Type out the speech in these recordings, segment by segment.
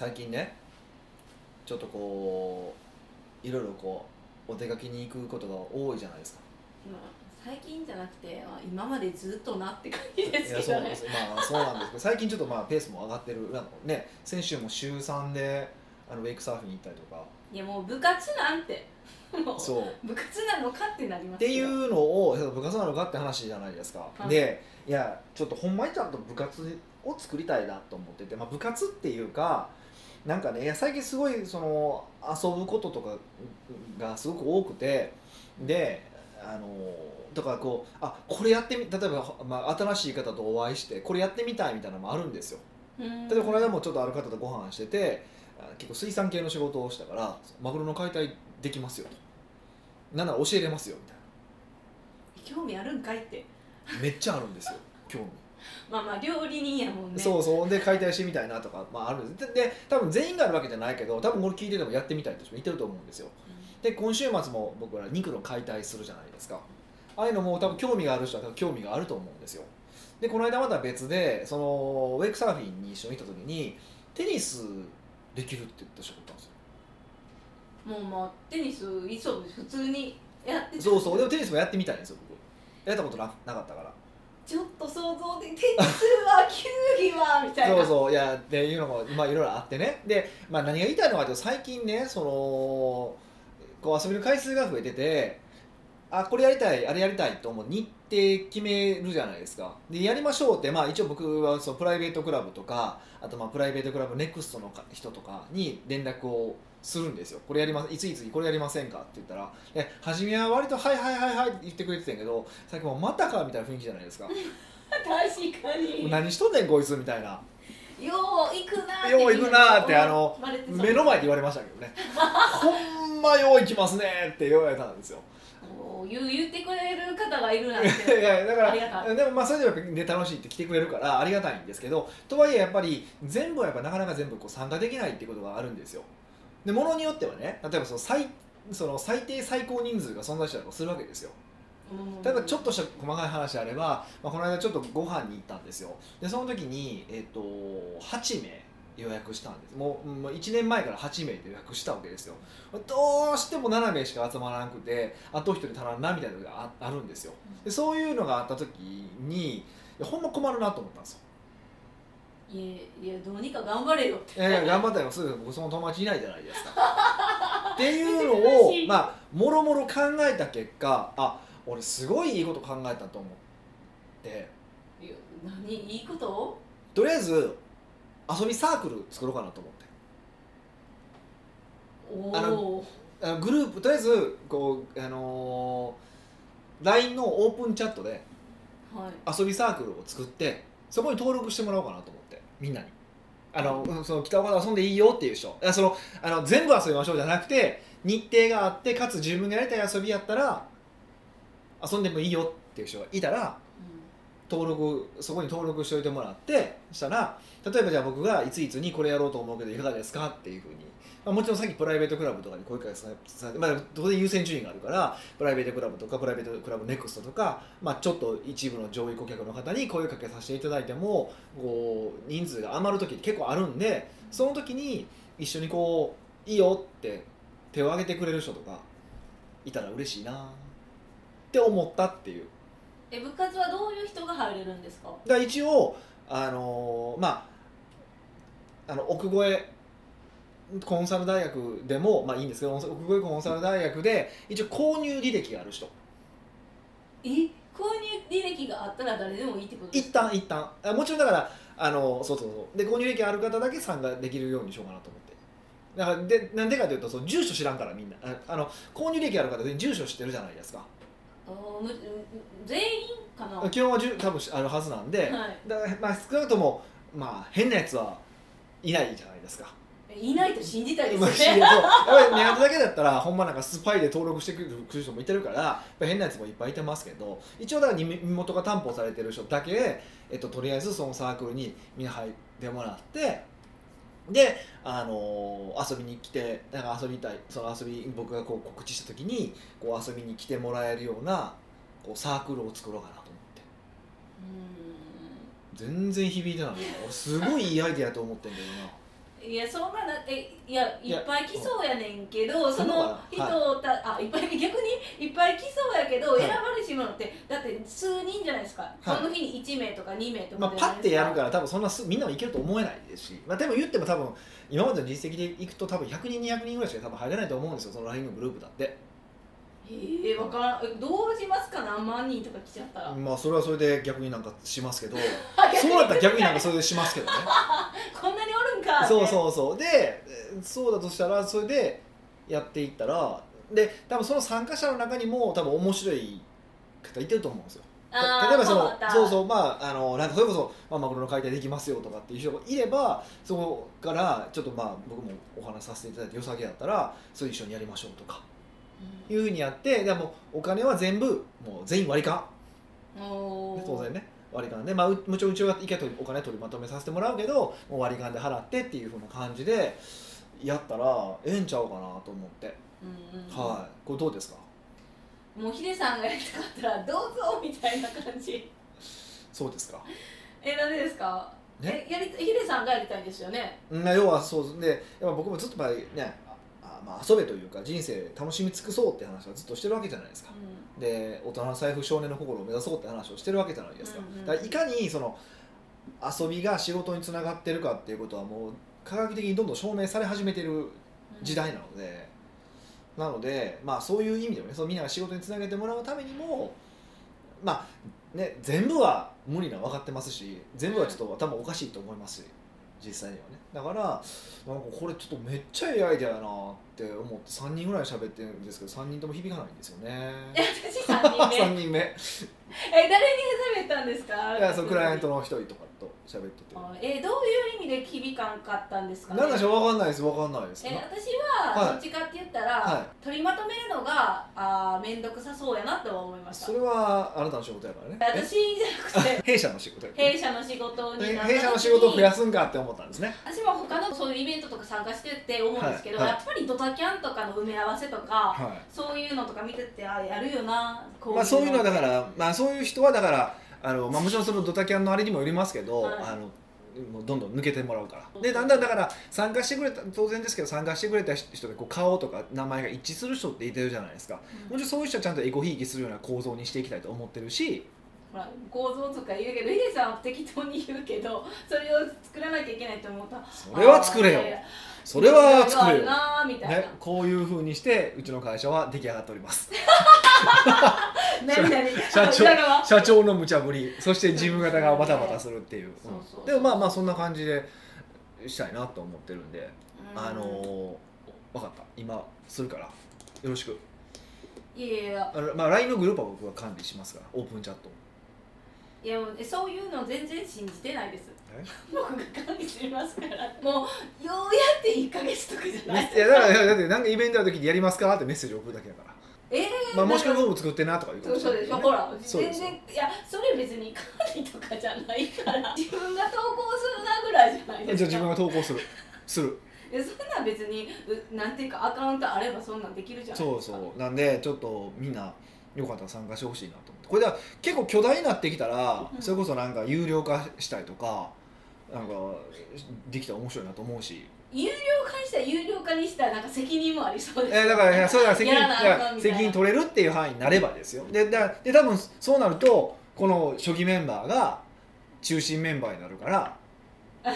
最近ねちょっとこういろいろこうお出かけに行くことが多いじゃないですか。まあ最近じゃなくて、まあ、今までずっとなって感じですけどね。そうなんですまあそうなんですけど最近ちょっとまあペースも上がってるね先週も週3であのウェイクサーフィンに行ったりとか。いやもう部活なんてもうそう。部活なのかってなりますっていようのを部活なのかって話じゃないですか、はい。でいやちょっとほんまにちゃんと部活を作りたいなと思ってて、まあ、部活っていうかなんかねいや最近すごいその遊ぶこととかがすごく多くてであのとかこうあこれやってみ例えば、まあ、新しい方とお会いしてこれやってみたいみたいなのもあるんですよ。うん。例えばこの間もちょっとある方とご飯しててあ結構水産系の仕事をしたからマグロの解体できますよと。なんなら教えれますよみたいな。興味あるんかいって。めっちゃあるんですよ興味、まあまあ料理人やもんね。そうそう。で解体してみたいなとか、まあ、あるんです。でで多分全員があるわけじゃないけど多分これ聞いててもやってみたいって人もいてると思うんですよ。で今週末も僕ら肉の解体するじゃないですか。ああいうのも多分興味がある人は多分興味があると思うんですよ。でこの間また別でそのウェイクサーフィンに一緒に行った時にテニスできるって言った人がいたんですよ。もうまあテニスいっそ普通にやってた。そうそう。でもテニスもやってみたいんですよ僕。やったことななかったからちょっと想像でテニスは球技はみたいな。そうそういやっていうのもまあいろいろあってね。で、まあ、何が言いたいのかというと最近ねそのこう遊びの回数が増えててあこれやりたい。あれやりたいと思う。日程決めるじゃないですか。でやりましょうって、まあ、一応僕はそのプライベートクラブとかあとまあプライベートクラブネクストの人とかに連絡をするんですよ。これやりますいついつこれやりませんかって言ったらで初めは割と「はいはいはいはい」って言ってくれてたんやけど最近もうまたかみたいな雰囲気じゃないですか。も 確かうに何しとんねんこいつみたいな。よう行くなーってよう行くなーってあの目の前で言われましたけどね。ほんまよう行きますねって言われたんですよもう言う言ってくれる方がいるなん いてやだからでもまあそれでもね、楽しいって来てくれるからありがたいんですけどとはいえやっぱり全部はやっぱなかなか全部こう参加できないってことがあるんですよ。でものによってはね例えばその最その最低最高人数が存在したりとかするわけですよ。うん。例えばちょっとした細かい話であれば、まあ、この間ちょっとご飯に行ったんですよ。でその時に、えっと8名予約したんです。もうもう1年前から8名で予約したわけですよ。どうしても7名しか集まらなくてあと1人足らんなみたいなのがああるんですよ。でそういうのがあった時にほんま困るなと思ったんですよ。いやいやどうにか頑張れよって。いやいや頑張ったよ。す。ぐ僕その友達いないじゃないですか。っていうのをまあもろもろ考えた結果あ俺すごいいいこと考えたと思って。何？いいこと？とりあえず遊びサークル作ろうかなと思って。おあのおあのグループとりあえずこうあのー LINE のオープンチャットではい。遊びサークルを作ってそこに登録してもらおうかなと思ってみんなに。あの、うんその北岡で遊んでいいよっていう人。あそのあの全部遊びましょうじゃなくて日程があってかつ自分がやりたい遊びやったら遊んでもいいよっていう人がいたら登録そこに登録しておいてもらってしたら例えばじゃあ僕がいついつにこれやろうと思うけどいかがですかっていうふうに、まあ、もちろんさっきプライベートクラブとかに声かけささまあ、当然優先順位があるからプライベートクラブとかプライベートクラブネクストとか、まあ、ちょっと一部の上位顧客の方に声かけさせていただいてもこう人数が余る時って結構あるんでその時に一緒にこういいよって手を挙げてくれる人とかいたら嬉しいなって思ったっていう。え部活はどういう人が入れるんですか？だ一応あのーまああの奥越コンサル大学でもまあいいんですけど奥越コンサル大学で一応購入履歴がある人。え？購入履歴があったら誰でもいいってことです一か旦一旦。あもちろんだからあのそうそうそう。で購入履歴ある方だけ参加できるようにしようかなと思って。だからでなんでかというとその住所知らんからみんな。ああの購入履歴ある方全員住所知ってるじゃないですかむ全員かな？基本は多分あるはずなんで、はい。だからまあ少なくともまあ変なやつはいないじゃないですか。いないと信じたいですよねやっぱりネットだけだったらほんまなんかスパイで登録してくる人もいてるから変なやつもいっぱいいてますけど一応だから身元が担保されてる人だけ、えっと、とりあえずそのサークルにみんな入ってもらってで、あのー遊びに来てなんか遊びたいその遊び僕がこう告知した時にこう遊びに来てもらえるようなこうサークルを作ろうかなと思って。う全然響いてない。俺すごいいいアイデアやと思ってんだけどないやそんななえいやいっぱい来そうやねんけどそのの人かをた、あいっぱい。逆にいっぱい来そうやけど、はい選ばれし者ってだって数人じゃないですか、はい。その日に1名とか2名とまあ、かじゃないですパッてやるから多分そんなすみんなもいけると思えないですし、まあ、でも言っても多分今までの実績でいくと多分100人200人ぐらいしか多分入れないと思うんですよ。その LINE のグループだって。ええわからん。えどうしますか何万人とか来ちゃったら、まあそれはそれで逆になんかしますけど。あそうだったら逆になんかそれでしますけどね。こんなにおるんかそううそうそう。でえーそうだとしたらそれでやっていったらで多分その参加者の中にも多分面白い方いてると思うんですよ。た例えばそのそうそうまああのなんかそれこそ、まあ、マグロの解体できますよとかっていう人がいればそこからちょっとまあ僕もお話しさせていただいて良さげだったらそれ一緒にやりましょうとか。いうふうにやってでもお金は全部もう全員割り勘。当然ね割り勘で、まあ、うもちろんうちは一回お金取りまとめさせてもらうけどもう割り勘で払ってっていうふうな感じでやったらええんちゃうかなと思って、うんうんはい。これどうですか？もうヒデさんがやりたかったらどうぞみたいな感じ。そうですか。えなんでですか、ね？えやりヒデさんがやりたいんですよね？うん要はそうでやっぱ僕もずっとまあねあまあ遊べというか人生楽しみ尽くそうって話はずっとしてるわけじゃないですかで大人の財布少年の心を目指そうって話をしてるわけじゃないですか,、うんうんだからいかにその遊びが仕事につながってるかっていうことはもう科学的にどんどん証明され始めてる時代なので、なのでまあそういう意味でもねそのみんなが仕事につなげてもらうためにもまあね全部は無理なの分かってますし全部はちょっと頭おかしいと思いますし実際にはね。だからなんかこれちょっとめっちゃいいアイデアやなって思って3人ぐらい喋ってるんですけど3人とも響かないんですよね。え私3人目？3人目。いえ誰に喋ったんですか？やそのクライアントの一人とかと喋ってて。あえどういう意味で響かんかったんですかね？なんでしょう分かんないです分かんないです。えな私はどっちかって言ったら、は取りまとめるのがあー面倒くさそうやなとは思いました。それはあなたの仕事やからね。私じゃなくてえ 弊社の仕事や弊社の仕事に弊社の仕事を増やすんかって思ったんですね。私も他のそういうイベントとか参加してって思うんですけど、はいはい。やっぱりドタキャンとかの埋め合わせとか、はそういうのとか見ててあやるよなこいまあそういうのはだかららまあそういう人はだからあの、まあ、もちろんそのドタキャンのあれにもよりますけど、はい。あのもうどんどん抜けてもらうから。でだんだんだから参加してくれた当然ですけど参加してくれた人でこう顔とか名前が一致する人っていてるじゃないですか。もちろんそういう人はちゃんとエゴひいきするような構造にしていきたいと思ってるし。ほら構造とか言うけどヒデさんは適当に言うけどそれを作らなきゃいけないと思った。らそれは作れよそれは作れよ。ね、こういうふうにしてうちの会社は出来上がっております。社長社長の無茶ぶり。そして事務方がバタバタするっていう。でもまあまあそんな感じでしたいなと思ってるんで、うん。あのー、分かった。今するから。よろしく。いやいやまあ、LINE のグループは僕が管理しますから。オープンチャット。いやもうそういうの全然信じてないです。え僕が管理してますから。もうようやって1か月とかじゃない。いやだからだってなんかイベントの時にやりますかってメッセージ送るだけだから、えー、まあ、もしくはなんか僕も作ってなとか言うかそうそうでしょ、もしれないねほらそうです全然いやそれ別に管理とかじゃないから。自分が投稿するなぐらいじゃないですか。じゃあ自分が投稿する。する。いやそんなん別にうなんていうかアカウントあればそんなんできるじゃないそうですか。そうなんでちょっとみんなよかったら参加してほしいなと思って。これでは結構巨大になってきたらうん。それこそなんか有料化したりとかなんかできたら面白いなと思うし。有料化にしたら有料化にしたらなんか責任もありそうです。えーだからそうだ責任責任取れるっていう範囲になればですよ。でだで多分そうなるとこの初期メンバーが中心メンバーになるから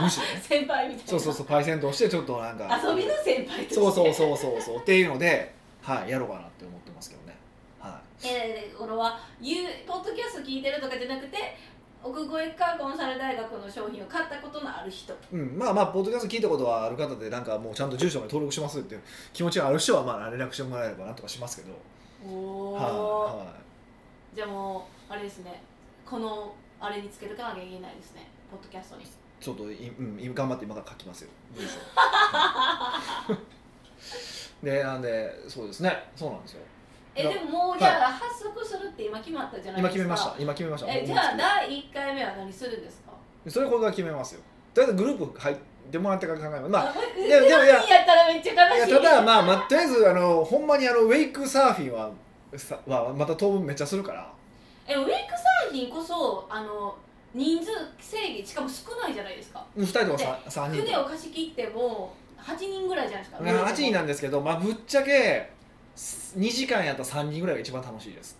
むしろね。先輩みたいな。そうそうそうパイセンとしてちょっとなんか遊びの先輩として。そうそうそうそうそうっていうので、はい、やろうかなって思ってますけどね。はえー、俺は言うポッドキャスト聞いてるとかじゃなくて奥越えかコンサル大学の商品を買ったことのある人。いうん、まあまあポッドキャスト聞いたことはある方でなんかもうちゃんと住所まで登録しますっていう気持ちがある人はまあ連絡してもらえればなんとかしますけど、おお、はいはじゃあもうあれですねこのあれにつけとかなきゃいけないですね。ポッドキャストに。い、ちょっとい、うん、今頑張って今から書きますよ。文章 でなんでそうですね。そうなんですよ。だえでももうじゃあ発足するって今決まったじゃない今ですか。決めました。今決めました。えじゃあ第1回目は何するんですか？それこれから決めますよ。とりあえずグループ入ってもらってから考えます。まああでもでもいや。やったらめっちゃい悲しい。やただまあ、まあ、とりあえずあのほんまにあのウェイクサーフィンはさはまた当分めっちゃするから。えウェイクサーフィンこそあの人数制限しかも少ないじゃないですか。2人とか 3, 人と船をか貸し切っても8人ぐらいじゃないですか。8人なんですけど、まあ、ぶっちゃけ2時間やったら3人ぐらいが一番楽しいです。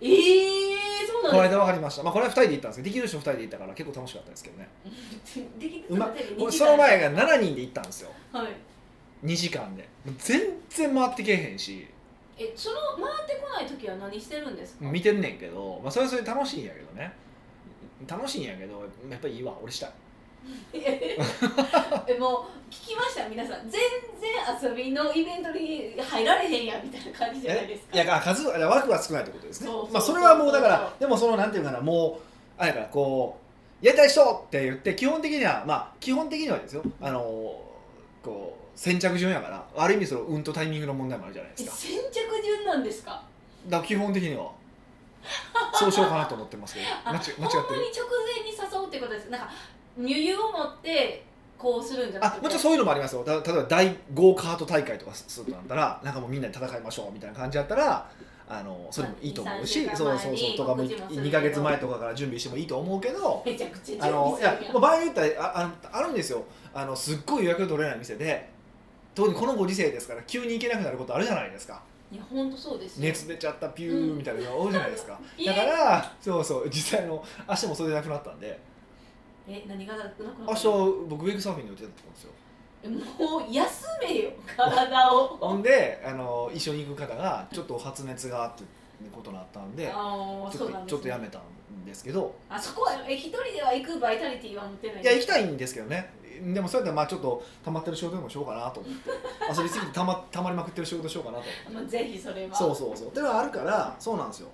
ええー、そうこのなんで間分かりました、まあ、これは2人で行ったんですけどできる人2人で行ったから結構楽しかったですけどね。できるその前が7人で行ったんですよ。はい。2時間で。全然回ってけえへんし。えその回ってこない時は何してるんですか？見てんねんけど、まあ、それはそれで楽しいんやけどね。楽しいんやけどやっぱりいいわ。俺したい えもう聞きました皆さん。全然遊びのイベントに入られへんやみたいな感じじゃないですか。いや数枠が少ないってことですね。まあ、それはもうだからでもそのなんていうかなもうあれやからこうやりたい人って言って基本的にはまあ基本的にはですよ。あのこう先着順やからある意味その運とタイミングの問題もあるじゃないですか。え先着順なんですか？だから基本的には。そうしようかなと思ってますけど。あ間違間違ってる？に直前に誘うってことです。なんか余裕を持ってこうするんじゃなくて。あもちろんそういうのもありますよ。た例えば大ゴーカート大会とかするとなったらなんかもうみんなで戦いましょうみたいな感じだったらあのそれもいいと思うし、まあそうそうそうとかも告知もするけど2か月前とかから準備してもいいと思うけどめちゃくちゃあ準のいや備するやん。まあ場合によってはああのあるんですよ。あのすっごい予約取れない店で特にこのご時世ですから急に行けなくなることあるじゃないですか。いや本当そうですよ。熱出ちゃったピューみたいなのが多いじゃないですか、いだからそうそう実際あの明日もそれでなくなったんでえ何がなくなった明日僕ウェイクサーフィンの予定だったんですよ。もう休めよ体を。ほんであの一緒に行く方がちょっと発熱がってことになったんでああちょっとね、ちょっとやめたんですけど。あそこはえ一人では行くバイタリティは持ってないいや行きたいいんですけどね。でもそれでまあちょっと溜まってる仕事でもしようかなと思って。遊びすぎてたまたまりまくってる仕事しようかなとまあ、ぜひそれは。そうそうそう。っていうのがあるからそうなんですよ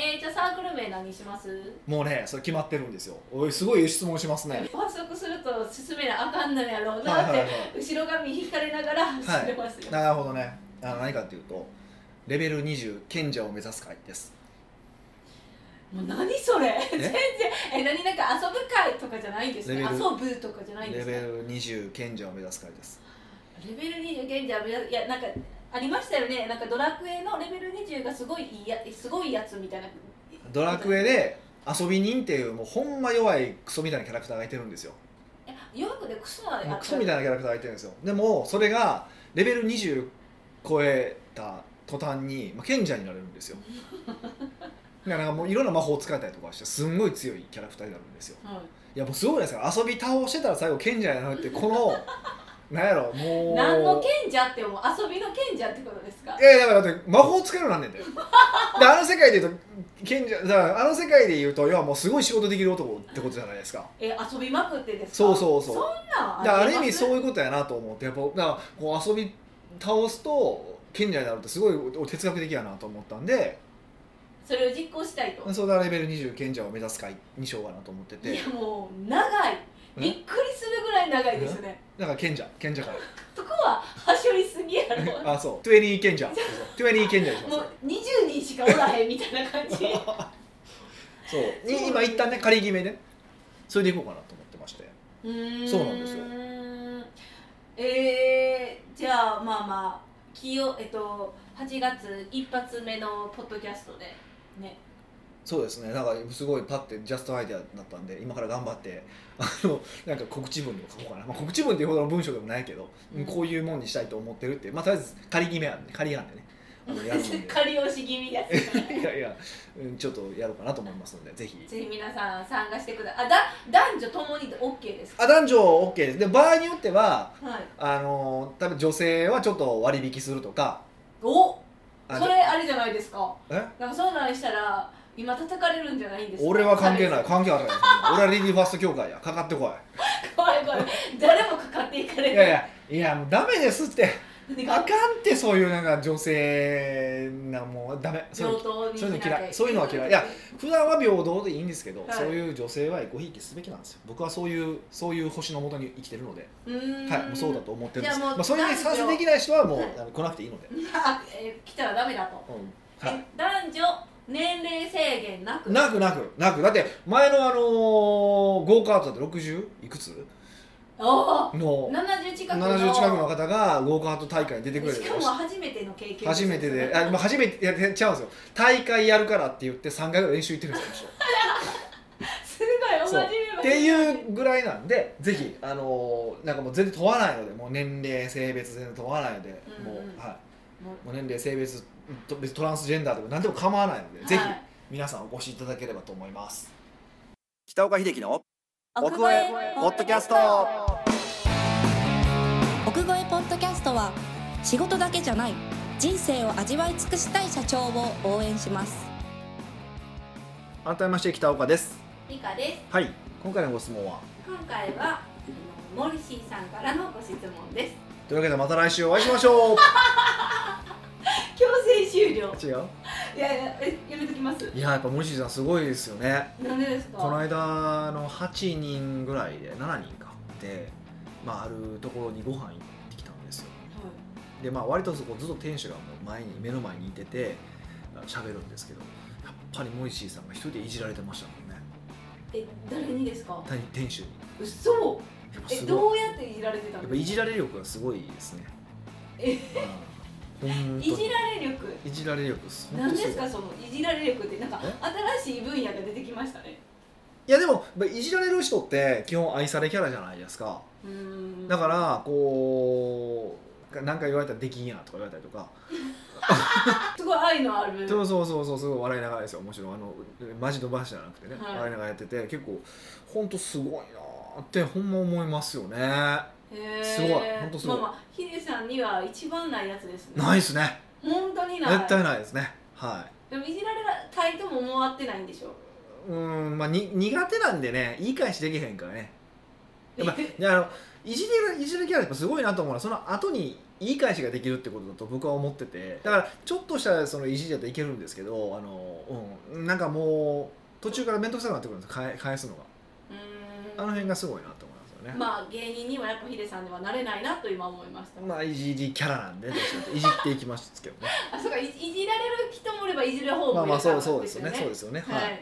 えー、じゃあサークル名何します？もうねそれ決まってるんですよ。おいすごい質問しますね。発足すると進めなあかんのやろうはいなって、はいはい後ろ髪引かれながら走ってますよ、なるほどね。あの何かっていうとレベル20賢者を目指す会です。もう何それ？全然。え何なんか遊ぶ会とかじゃないんですか遊ぶとかじゃないんですか？レベル20賢者を目指す会です。レベル20現在いやなんかありましたよね。なんかドラクエのレベル20がすごいいいやすごいやつみたいな。ドラクエで遊び人っていうもうほんま弱いクソみたいなキャラクターがいてるんですよ。え弱くでクソまでもうクソみたいななキャラクターがいてるんですよ。でもそれがレベル20超えた途端に、まあ、賢者になれるんですよ。だからもういろんな魔法を使えたりとかしてすんごい強いキャラクターになるんですよ。はい。やもうすごいですか。ら遊び倒してたら最後賢者になるってこのなんやろもう。い、何の賢者ってもう？遊びの賢者ってことですか？いやいやだからだって魔法使えるようになんねんで。であの世界で言うと賢者だからあの世界で言うと要はもうすごい仕事できる男ってことじゃないですか。え遊びまくってですか？そうそうそう。そんなんだからある意味そうういうことやなと思ってやっぱだからこう遊び倒すと賢者になるってすごい俺哲学的やなと思ったんで。それを実行したいと？それでレベル20賢者を目指す会にしようかなと思っていてやもう長い。びっくりす長いですね。だから賢者賢者会そこははしょりすぎやろ。あそう。20賢者。そうそう20賢者にします。もう20人しかおらへんみたいな感じ。そう。い今一旦ね仮決めで。それでいこうかなと思ってまして。うーん。そうなんですよ。えー、じゃあまあまあきよえっと8月一発目のポッドキャストでねそうですね。なんかすごいパッてジャストアイデアだったんで今から頑張ってあのなんか告知文でも書こうかな、まあ、告知文っていうほどの文章でもないけど、うん。こういうもんにしたいと思ってるってまあとりあえず仮決め案で仮案でね。仮押し気味です いやいや、うん、ちょっとやろうかなと思いますのでぜひ。ぜひ皆さん参加してください。あだ男女ともに OK ですか？あ男女 OK です。で場合によってははい。あの多分女性はちょっと割引するとか。おあそれあれじゃないですか。え？なんかそんなんしたら今叩かれるんじゃないんですか？俺は関係ない。彼関係ある俺はレディーファースト協会や。かかってこ氏怖い怖い。誰もかかっていかれるい。いやいやいやもうダメですって。あかんってそういうなんか女性なもうダメ。そういうの嫌い。そういうのは嫌い。いや普段は平等でいいんですけど、はい。そういう女性はごひいきすべきなんですよ。僕はそういうそういう星のもとに生きてるので、はいもうそうだと思ってるんですまあ、それに賛成できない人はもう、はい。来なくていいので、あ、えー来たらダメだと、うん。はえ男女年齢制限なく。い、なくなく。なく。だって前のあのーゴーカートで60いくつ？の。70近くの。70近くの方がゴーカート大会に出てくれる。しかも初めての経験初めてで、ああまあ、初めていや違うんですよ。大会やるからって言って3回ぐらい練習行ってるんですよ すごいっていうぐらいなんでぜひあのーなんかもう全然問わないのでもう年齢性別全然問わないので、うんうん。もうはいももう年齢性別トランスジェンダーとか何でも構わないので、うぜひはい皆さんお越しいただければと思います。北岡秀樹の奥越えポッドキャスト。奥越えポッドキャストは仕事だけじゃない人生を味わい尽くしたい社長を応援します。改めまして北岡です。理科です。はい。今回のご質問は？今回はモリシーさんからのご質問です。というわけでまた来週お会いしましょう 強制終了。違う？いやいやえやめときます？いややっぱ森下さんすごいですよね。なんでですか？この間の8人ぐらいで7人か。で、まあ、あるところにご飯行ってきたんですよ。でまあ割とそこずっと店主がもう前に目の前にいててあ喋るんですけどやっぱりモイシーさんが一人でいじられてましたもんね。え誰にですか？店店主に。嘘！やっぱえすごい。どうやっていじられてたやっのぱいじられ力がすごいですね。え？うんいじられ力。いじられ力本何ですすかそのいじられ力ってなんかえ？新しい分野が出てきましたね。いやでもまあいじられる人って基本愛されキャラじゃないですか。だからこう何か言われたらできんやとか言われたりとか。すごい愛のある。そうそうそうそうすごい笑いながらですよ。もちろんあのマジの話じゃなくてね、はい。笑いながらやってて結構本当すごいなーってほんま思いますよねすごい。ほんとすごい。まあまあヒデさんには一番ないやつですね。いっすね。本当にない。絶対ないですね。はでもいじられたいとも思わってないんでしょ？いうーんまあに苦手なんでね言い返しできへんからね。やっぱであのいじれるいじるキャラやっぱすごいなと思うのはその後に言い返しができるってことだと僕は思ってて。だからちょっとしたそのいじりだといけるんですけどあの、うん、なんかもう途中から面倒くさくなってくるんです返返すのが。あの辺がすごいなね、まあ芸人にはやっぱヒデさんではなれないなと今思いました、まあいじりキャラなんでどっちかといじっていきますけどね。あそうかいいじられる人もいればいじる方もいるまあまあそうそうでですよねそうですよね。ははい、い、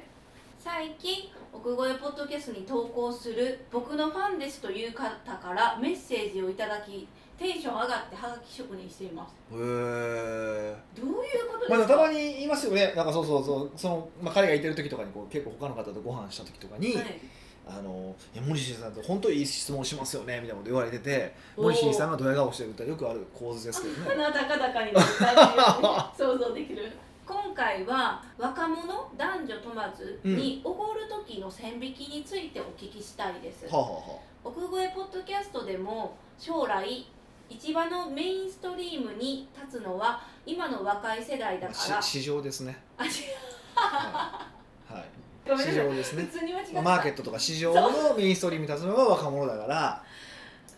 最近奥越えポッドキャストに投稿する僕のファンですという方からメッセージをいただきテンション上がってハガキ職人しています。へえどういうことですか、まあ、たまに言いますよね。なんかそうそうそう。その、まあ、彼がいてる時とかにこう結構他の方とご飯した時とかに、はいあのいや森進さんって本当にいい質問しますよねみたいなこと言われてておー。森進さんがドヤ顔してるってよくある構図ですけどね。鼻高々になる感じ想像できる。今回は若者男女問わずにおごる時の線引きについてお聞きしたいです、はあ、はあは奥越えポッドキャストでも将来市場のメインストリームに立つのは今の若い世代だあ、からし市場ですねはい、はい、市場ですね。マーケットとか市場のメインストリームに立つのが若者だから。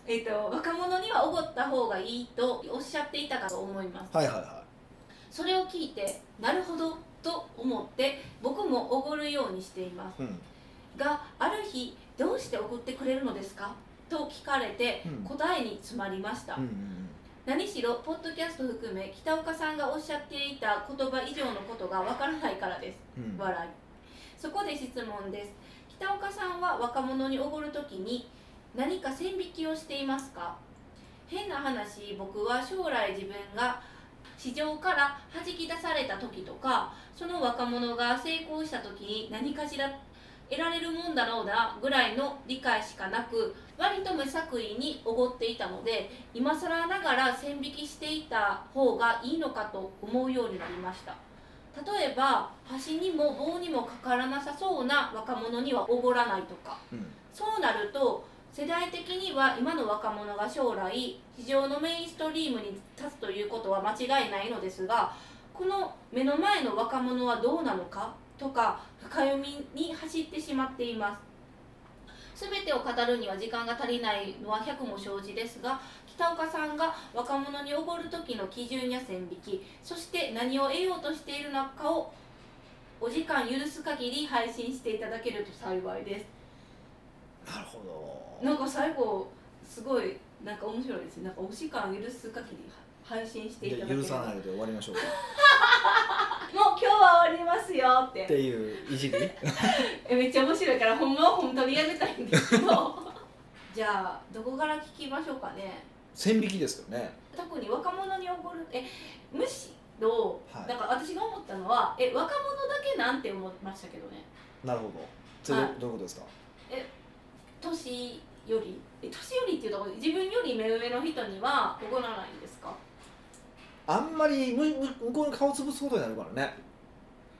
えっと若者にはおごった方がいいとおっしゃっていたかと思います。はいはいはそれを聞いてなるほどと思って僕もおごるようにしています。い、うん、がある日どうして送ってくれるのですか？と聞かれてうん。答えに詰まりました、うんうん何しろポッドキャスト含め北岡さんがおっしゃっていた言葉以上のことがわからないからです。うんうん。笑いそこで質問です。北岡さんは若者におごるときに何か線引きをしていますか？変な話僕は将来自分が市場から弾き出された時とかその若者が成功した時に何かしら得られるもんだろうなぐらいの理解しかなく割と無作為におごっていたので今更ながら線引きしていた方がいいのかと思うようになりました。例えば端にも棒にもかからなさそうな若者にはおごらないとか。うん。そうなると世代的には今の若者が将来市場のメインストリームに立つということは間違いないのですがこの目の前の若者はどうなのかとか深読みに走ってしまっています。全てを語るには時間が足りないのは100も承知ですが北岡さんが若者におごる時の基準や線引きそして何を得ようとしているのかをお時間許す限り配信していただけると幸いです。なるほど。なんか最後すごいなんか面白いですね。なんかお時間許す限り配信していただける。で許さないので終わりましょうか。もう今日は終わりますよって。っていういじり？え めっちゃ面白いからほんまは本当にやめたいんですけど。じゃあどこから聞きましょうかね線引きですよね。特に若者におごるえむしろ、はい。だから私が思ったのはえ若者だけなんて思いましたけどね。なるほど。それど,、ういうことですか？年より？え年よりっていうと自分より目上の人にはおごらないんですか？あんまりむむ向こうの顔潰すことになるからね。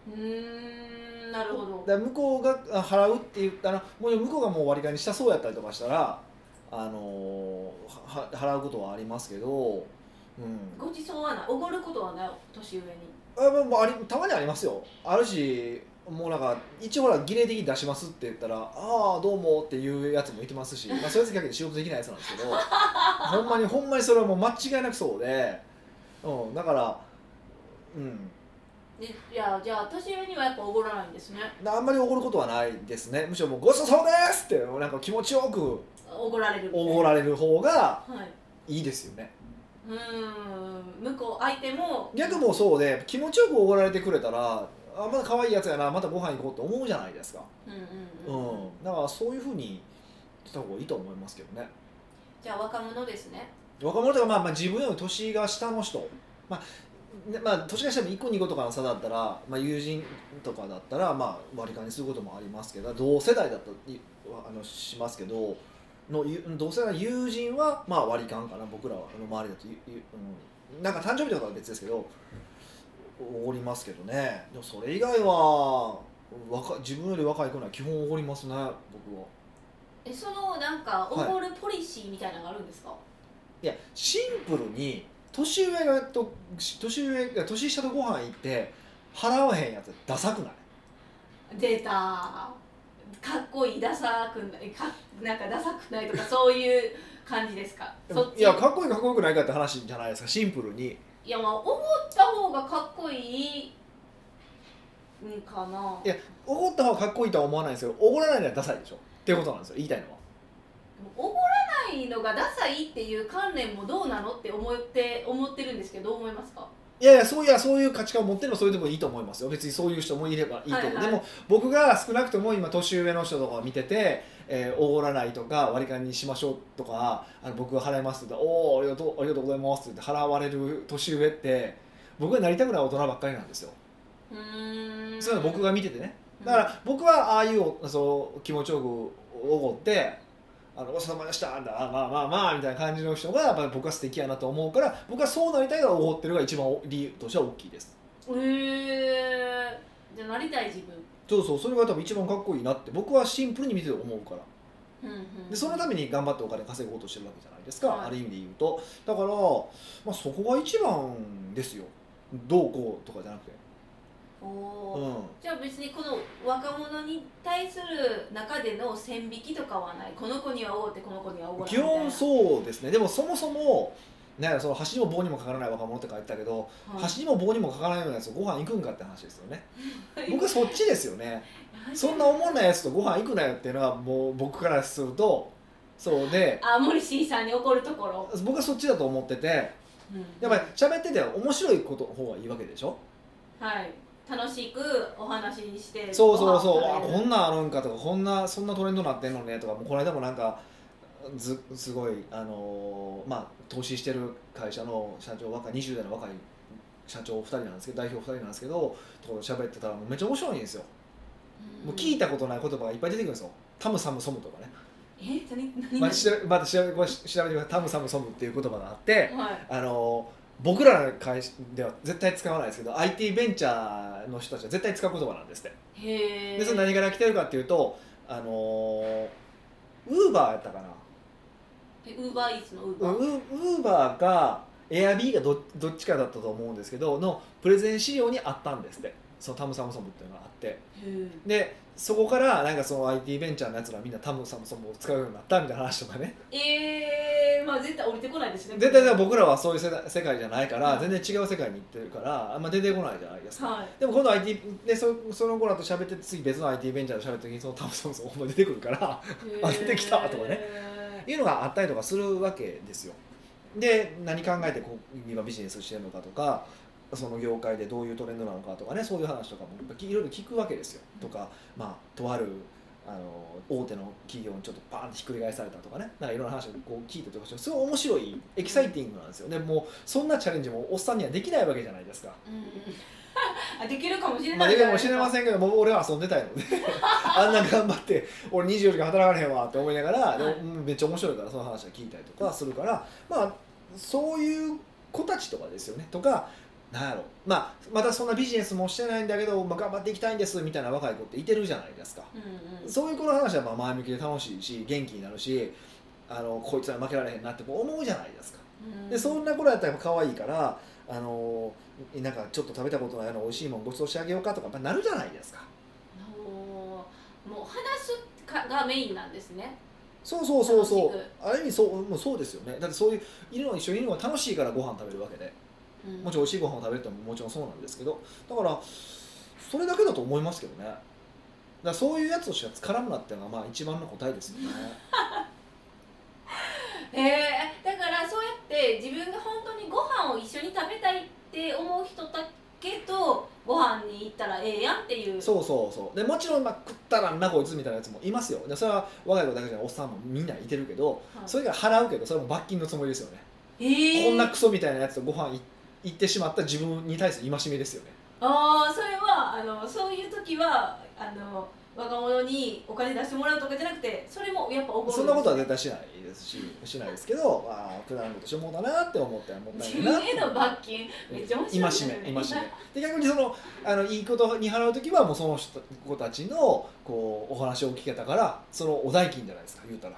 うーんなるほど。だ向こうがあ払うって言ったらもう向こうがもう割り勘にしたそうやったりとかしたら、あの払うことはありますけど、うん、ご馳走はない。おごることはない年上に。あまあまあありたまにありますよ。あるしもうなんか一応ほら儀礼的に出しますって言ったら「ああどうも」っていうやつもいてますし、まあ、そういうやつだけで仕事できないやつなんですけど ほんまにほんまにそれはもう間違いなくそうで、うん、だからうん。でいやじゃあ年上にはやっぱおごらないんですね。あんまりおごることはないですね。むしろもう「ごちそうさまです!」ってなんか気持ちよくおごられるおごられる方がはい。いいですよね。うーん。向こう相手も。逆もそうで気持ちよくおごられてくれたらあまだ可愛いやつやなまたご飯行こうって思うじゃないですか。うんうんうん、うん。だからそういうふうにした方がいいと思いますけどね。じゃあ若者ですね。若者とか、まあ、まあ自分より年が下の人。まあねまあ、年が下でも1個2個とかの差だったら、まあ、友人とかだったら、まあ、割り勘にすることもありますけど同世代だったらいあのしますけどのゆ同世代の友人は、まあ、割り勘かな僕らの周りだとうん、なんか誕生日とかは別ですけどおごりますけどね。でもそれ以外は若自分より若い子には基本おごりますね僕は。えそのなんかおごるポリシーみたいなのがあるんですか、いやシンプルに年上がと年上が年下とご飯行って払わへんやつダサくない？出たかっこいいダサくないかなんかダサくないとかそういう感じですか？いやかっこいいかっこよくないかって話じゃないですかシンプルに。いやまあ思った方がかっこいいんかな。いやおごった方がかっこいいとは思わないんですけどおごらないのはダサいでしょっていうことなんですよ言いたいのは。おごらないのがダサいっていう関連もどうなのって思って思ってるんですけどどう思いますか？いやいやそういやそういう価値観を持ってるのはそれでもいいと思いますよ。別にそういう人もいればいいけど、はいはい。でも僕が少なくとも今年上の人とかを見ててえーおごらないとか割り勘にしましょうとかあの僕が払いますっておおありがとうありがとうございますって払われる年上って僕がなりたくない大人ばっかりなんですよ。うーん。そういうの僕が見ててね。だから僕はああいうおそう気持ちよくおごって「あのごちそうさまでした」あまあまあまあみたいな感じの人がやっぱり僕は素敵やなと思うから僕はそうなりたいからおごってるが一番理由としては大きいです。へえ。じゃあなりたい自分。そうそうそれが多分一番かっこいいなって僕はシンプルに見てて思うから。うんうん。でそのために頑張ってお金稼ごうとしてるわけじゃないですか、はい。ある意味で言うと。だから、まあ、そこが一番ですよ。どうこうとかじゃなくて、おうお、ん、じゃあ別にこの若者に対する中での線引きとかはない？この子にはおごってこの子にはおごらない基本そうですね。でもそもそもね、その橋にも棒にもかからない若者って書いてたけど、はい。橋にも棒にもかからないようなやつとご飯行くんかって話ですよね。僕はそっちですよね。はいそんな思んないやつとご飯行くなよっていうのはもう僕からするとそうで。あモリシーさんに怒るところ、僕はそっちだと思ってて。うん。やっぱり喋ってて面白いこと方がいいわけでしょ？はい楽しくお話ししてそうそうそう。あこんなんあるんかとかこんなそんなトレンドなってんのねとかもうこの間もなんかずすごいあのーまあ投資してる会社の社長若い20代の若い社長2人なんですけど代表2人なんですけどと喋ってたらもうめっちゃ面白いんですよ、もう聞いたことない言葉がいっぱい出てくるんですよ。タムサムソムとかね、え何何ままた調べてください。タムサムソムっていう言葉があってはい。あの僕らの会社では絶対使わないですけど IT ベンチャーの人たちは絶対使う言葉なんですって。へえでそれ何から来てるかっていうとあのウーバーやったかな。ウーバーイーツのウーウバーーバーかエアビーがどどっちかだったと思うんですけどのプレゼン資料にあったんですってそのタムサムソムっていうのがあって。でそこからなんかその IT ベンチャーのやつらみんなタムサムソムを使うようになったみたいな話とかね。えー、まあ絶対降りてこないですね絶対僕らはそういう世代世界じゃないからはい全然違う世界に行ってるからあんま出てこないじゃないですか。はい。でも今度 IT でそその子らと喋って次別の IT ベンチャーと喋った時にそのタムサムソムが出てくるからあ出てきたとかね。へいうのがあったりとかするわけですよ。で何考えてこう今ビジネスしてるのかとかその業界でどういうトレンドなのかとかねそういう話とかもいろいろ聞くわけですよ。とかまあとあるあの大手の企業にちょっとパーンとひっくり返されたとかね。なんかいろんな話をこう聞いてとかしてすごい面白いエキサイティングなんですよ。でもうそんなチャレンジもおっさんにはできないわけじゃないですか。うん。う んあできるかもしれまあ、ないできるかもしれまんせんけどもう俺は遊んでたいので。あんな頑張って俺24時間働かれへんわって思いながら、でもはい。うんめっちゃ面白いからその話は聞いたりとかするから。まあそういう子たちとかですよね。とかなんやろ、まあ、またそんなビジネスもしてないんだけど、まあ、頑張っていきたいんですみたいな若い子っていてるじゃないですか、うんうん。そういう子の話はまあ前向きで楽しいし元気になるしあのこいつら負けられへんなって思うじゃないですか。うん。でそんな頃やったら可愛いからあのなんかちょっと食べたことないの美味しいもんごちそうしてあげようかとかなるじゃないですか。もう話すかがメインなんですね。そうそうそうそう。ある意味そうもうそうですよね。だってそういういるの一緒にいるのが楽しいからご飯食べるわけでうん。もちろん美味しいご飯を食べるってのももちろんそうなんですけどだからそれだけだと思いますけどね。だからそういうやつとして絡むなっていうのがまあ一番の答えですよね。えー、だからそうやって自分が本当にご飯を一緒に食べたいって思う人だけとご飯に行ったらええやんっていう。そうそうそう。でもちろんまあ食ったらんなこいつみたいなやつもいますよ。でそれは若い子だけじゃないおっさんもみんないてるけどはい。それが払うけどそれも罰金のつもりですよね。えー、こんなクソみたいなやつとご飯い行ってしまった自分に対する戒めですよね。ああそれはあのそういう時はあの若者にお金出してもらうとかじゃなくてそれもやっぱ怒るそんなことは絶対しないですししないですけどああくだらんことしてもうだなって思ってもったい自ないな分への罰金。めっちゃ面白い。戒め戒め。で逆にそのあのいいことに払う時はもうその人子たちのこうお話を聞けたからそのお代金じゃないですか言うたら、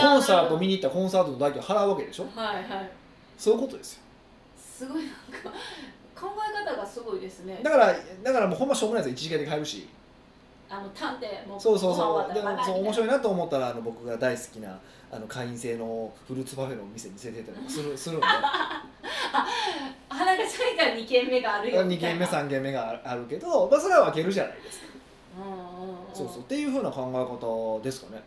コンサート見見に行ったコンサートの代金払うわけでしょ？はいはい。そういうことですよすごいなんか考え方がすごいですね。だからだからもうほんましょうもないやつ一時間で買えるし。あの探偵もそうそうそう。でもそう面白いいなと思ったらあの僕が大好きなあの会員制のフルーツパフェのお店に連れてったりもする するんで。花が咲いたら2軒目があるよ2軒目3軒目がああるけど、まあ、それは分けるじゃないですか。うんうんうん。そうそう。っていうふうな考え方ですかね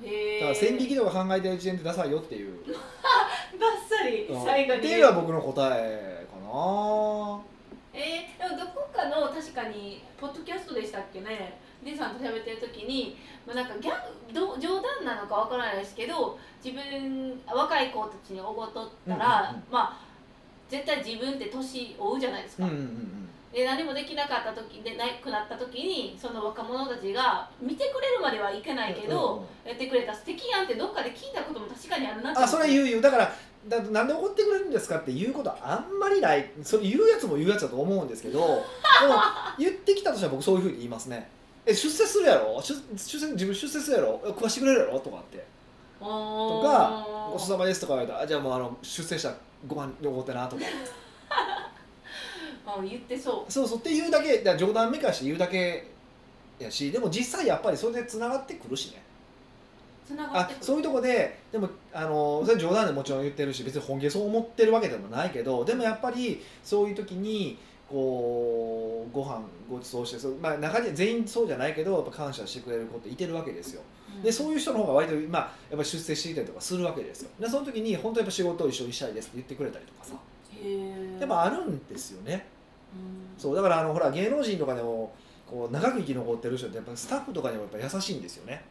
だから線引きとか考えてる時点でダサいよっていう、バッサリうん。最後に。っていうのは僕の答えかな。えー、でもどこかの確かにポッドキャストでしたっけね。デさんと喋ってる時に、まあ、なんかギャグど冗談なのかわからないですけど自分若い子たちにおごっとったら、うんうんうん。まあ絶対自分って年追うじゃないですか、うんうんうんで何もできなかった時でなくなった時にその若者たちが見てくれるまではいけないけど、うんうん。やってくれた素敵やんってどっかで聞いたことも確かにあるなって。あそれ言う言う。だからだなんで怒ってくれるんですかって言うことはあんまりない。それ言うやつも言うやつだと思うんですけど でも言ってきたとしたら僕そういうふうに言いますね。え出世するやろ？出出世自分出世するやろ？え食わしてくれるやろ？とかって。ととかごちそうさまですとか言われたらあじゃあもうあの出世したらご飯おごってなとかあ言ってそう。そうそうっていうだけだ冗談めかして言うだけやしでも実際やっぱりそれでつながってくるしね。つながっあてくる。そういうとこででもあのそれ冗談でもちろん言ってるし別に本気でそう思ってるわけでもないけどでもやっぱりそういう時にこうご飯ごちそうしてそう、まあ、中には全員そうじゃないけどやっぱ感謝してくれる子っていてるわけですよ。でそういう人の方が割と、まあ、やっぱ出世していたりとかするわけですよでその時に本当にやっぱ仕事を一緒にしたいですって言ってくれたりとかさ。やっぱあるんですよね。うんそうだからあのほら芸能人とかでもこう長く生き残ってる人ってやっぱスタッフとかにもやっぱ優しいんですよね。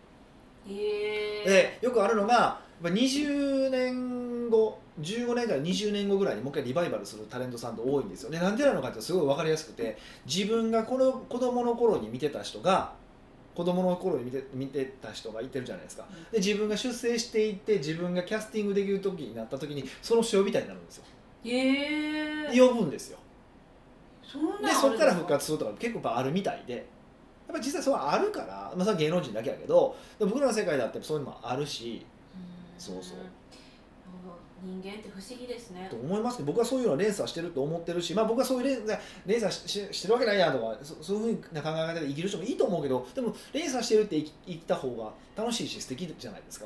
でよくあるのがやっぱ20年後15年から20年後ぐらいにもう一回リバイバルするタレントさんって多いんですよね。なんでなのかってすごい分かりやすくて自分がこの子供の頃に見てた人が子供の頃に見て見てた人がいてるじゃないですか。で自分が出世していって自分がキャスティングできる時になった時にその人呼びたいになるんですよ。呼ぶんですよでそこから復活するとか結構あるみたいで。やっぱ実際それはあるから、まあ、それは芸能人だけやけど僕らの世界だってそういうのもあるし。うん。そうそう。人間って不思議ですね。と思いますけど僕はそういうのは連鎖してると思ってるし、まあ、僕はそういう連連鎖しししてるわけないやとかそそういうふうな考え方で生きる人もいいと思うけどでも連鎖してるって生き生きた方が楽しいし素敵じゃないですか。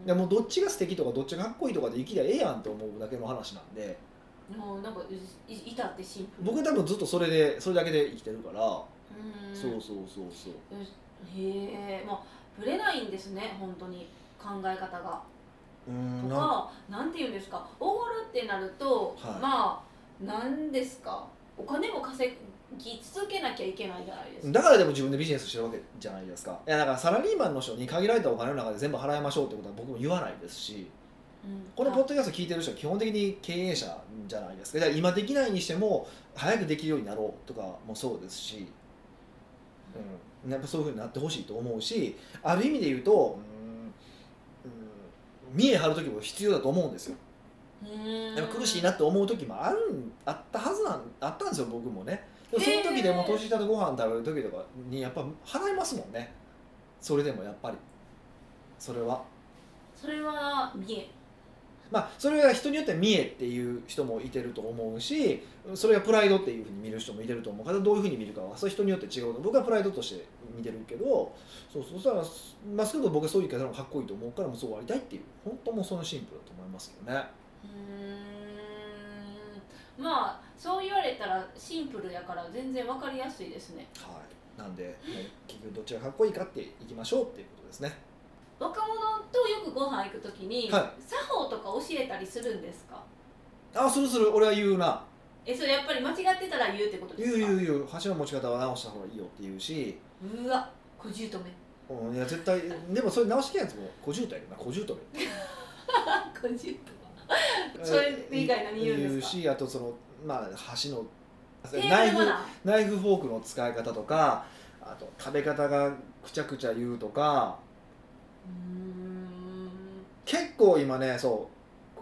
うん。でもうどっちが素敵とかどっちがかっこいいとかで生きりゃええやんって思うだけの話なんでもうなんかいいたってシンプル。僕は多分ずっとそれでそれだけで生きてるから、うん。そうそうそうそう。へえ。まあぶれないんですね本当に考え方が。うーんなとか。なんて言うんですか。おごるってなると、はい。まあなんですか。お金も稼き続けなきゃいけないじゃないですか。だからでも自分でビジネスしてるわけじゃないですか。いやだからサラリーマンの人に限られたお金の中で全部払いましょうってことは僕も言わないですし。うんこのポッドキャスト聞いてる人は基本的に経営者じゃないですか。今できないにしても早くできるようになろうとかもそうですし、うん、やっぱそういうふうになってほしいと思うしある意味で言うと、うんうん、見え張る時も必要だと思うんですよ。うーん。やっぱ苦しいなって思う時もあるんあったはずなんあったんですよ僕もね。でもその時でも年下とご飯食べる時とかにやっぱ払いますもんね。それでもやっぱり。それは。それは見えまあそれは人によっては見えっていう人もいてると思うしそれがプライドっていうふうに見る人もいてると思うからどういうふうに見るかはそれ人によって違うと僕はプライドとして見てるけどそうそう。そしたらまあ少なくとも僕はそういう言い方がかっこいいと思うからもうそうありたいっていう。本当もうそのシンプルだと思いますけどね。うーん。まあそう言われたらシンプルやから全然わかりやすいですね。はい。なんでもう結局どっちがかっこいいかっていきましょうっていうことですね若者とよくご飯行くときに、は作法とか教えたりするんですか？あするする俺は言うな。えそれやっぱり間違ってたら言うってことですか？言う言う言う。箸の持ち方は直した方がいいよって言うし、うわ小姑うん、いや絶対でもそれ直しきやつも小渋滞やな。小渋滞小姑それ以外何言うんですか？しあとそのまあ箸のナイフナナイフフォークの使い方とかあと食べ方がくちゃくちゃ言うとか結構今ねそ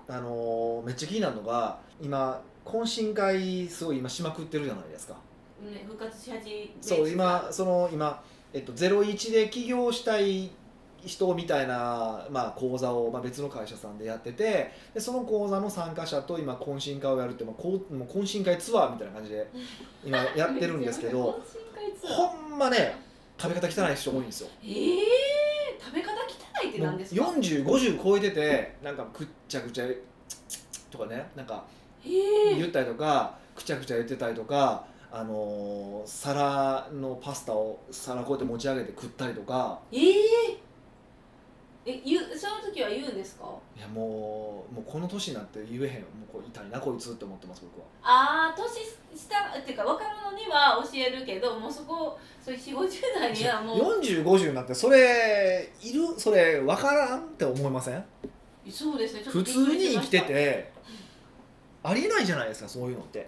うあのーめっちゃ気になるのが今懇親会すごい今しまくってるじゃないですか。ね、復活し始めそう今その今、えっと、01で起業したい人みたいな、まあ、講座を、まあ、別の会社さんでやっててでその講座の参加者と今懇親会をやるって、まあ、こうもう懇親会ツアーみたいな感じで今やってるんですけど ほんまね食べ方汚い人多いんですよ。えー、食べ方汚いって何ですか？4050超えててなんかくっちゃくちゃとかねなんかえー、言ったりとかくちゃくちゃ言ってたりとか、あのー皿のパスタを皿こうやって持ち上げて食ったりとか。えー、え言うその時は言うんですか？いやもうもうこの年になって言えへんもうこう痛いなこいつって思ってます僕は。ああ年下っていうか若者には教えるけどもうそこそういう4 5 0代にはもう4050になってそれいるそれ分からんって思いません？そうですね普通に生きててありえないじゃないですかそういうのって。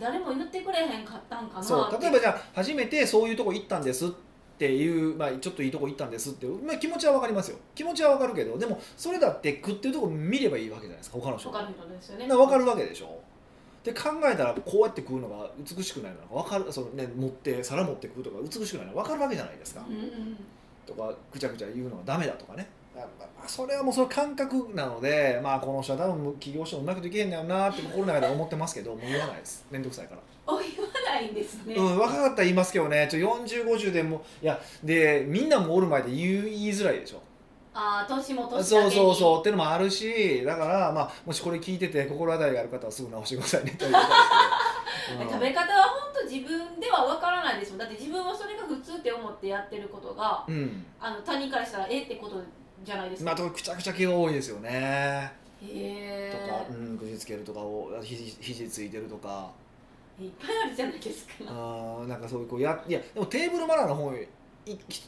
誰も言ってくれへんかったんかなそう例えばじゃあ初めてそういうとこ行ったんですっていう、まあ、ちょっといいとこ行ったんですってまあ、気持ちは分かりますよ。気持ちは分かるけどでもそれだって食ってるとこ見ればいいわけじゃないですか他の人。が他の人ですよね。分かるわけでしょ。で考えたらこうやって食うのが美しくないのが分かるその、ね、持って皿持って食うとか美しくないのが分かるわけじゃないですか、うんうんとかぐちゃぐちゃ言うのがダメだとかね。まあまあそれはもうその感覚なのでまあこの人は多分起業してもうまくできへんだよなって心の中で思ってますけどもう言わないです。面倒くさいから。お言わないんですね、うん、若かったら言いますけどね。ちょ4050でもいやでみんなもおる前で言いづらいでしょ。ああ年も年だそうそうそう。っていうのもあるしだから、まあ、もしこれ聞いてて心当たりがある方はすぐ直してくださいねということですけど、食べ方は本当自分ではわからないですもんだって自分はそれが普通って思ってやってることがうん、うんあの他人からしたらえってことじゃないですか、まあ、とくちゃくちゃ毛が多いですよね。へえとか、うん、くじつけるとかを肘肘ついてるとかいっぱいあるじゃないですか。あーなんかそういうこうやいやでもテーブルマナーの本い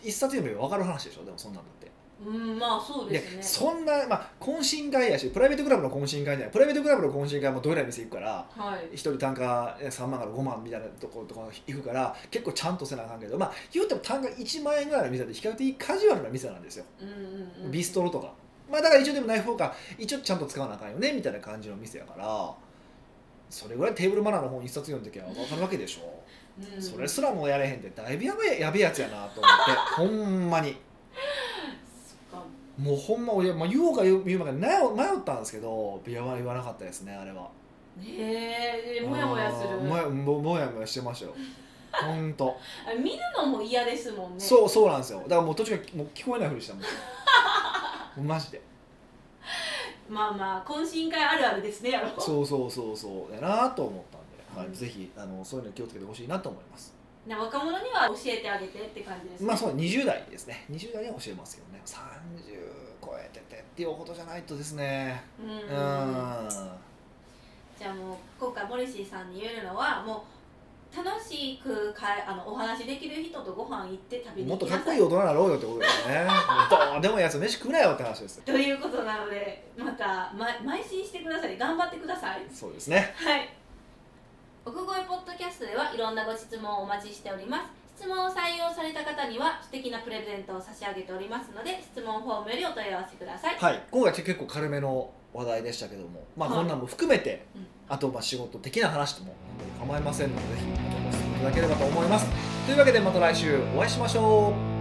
一冊読めば分かる話でしょでもそんなんだって。うんまあそうでですね。そんな、まあ、懇親会やしプライベートクラブの懇親会じゃないプライベートクラブの懇親会もどえらい店行くからはい。一人単価え3万から5万みたいなところとか行くから結構ちゃんとせなあかんけどまあ言うても単価1万円ぐらいの店で比較的カジュアルな店なんですよ、うんうんうんビストロとか。まあだから一応でもナイフフォーカー一応ちゃんと使わなあかんよねみたいな感じの店やからそれぐらいテーブルマナーの本一冊読んできゃ分かるわけでしょ、うん。それすらもやれへんってだいぶやべえやべえやつやなと思って。ほんまに。もうほんま俺、まあ、言おうか言う言うまか迷迷ったんですけどいや言わなかったですねあれは。へえもやもやする。もやももやもやしてましたよ。ほんと。あ見るのも嫌ですもんね。そうそうなんですよ。だからもう途中からもう聞こえないふりしたもん。マジでまあまあ懇親会あるあるですねやろそうそうそうそうやなと思ったんで、はいうんぜひあのそういうの気をつけてほしいなと思います。ね若者には教えてあげてって感じですね。まあそう20代ですね。20代には教えますけどね。30超えててっていうことじゃないとですね。うん。じゃあもう今回モリシーさんに言えるのはもう楽しくかあのお話できる人とご飯行って食べにもっとかっこいい大人になろうよってことだよね。どうでもいいやつ飯食うなよって話ですということなのでまた、ま、邁進してください。頑張ってください。そうですね。はい。奥越ポッドキャストではいろんなご質問をお待ちしております。質問を採用された方には素敵なプレゼントを差し上げておりますので質問フォームよりお問い合わせください。はい。今回結構軽めの話題でしたけどもまあはい。こんなんも含めて、うんあとは仕事的な話とも構いませんのでぜひまたご質問いただければと思います。というわけでまた来週お会いしましょう。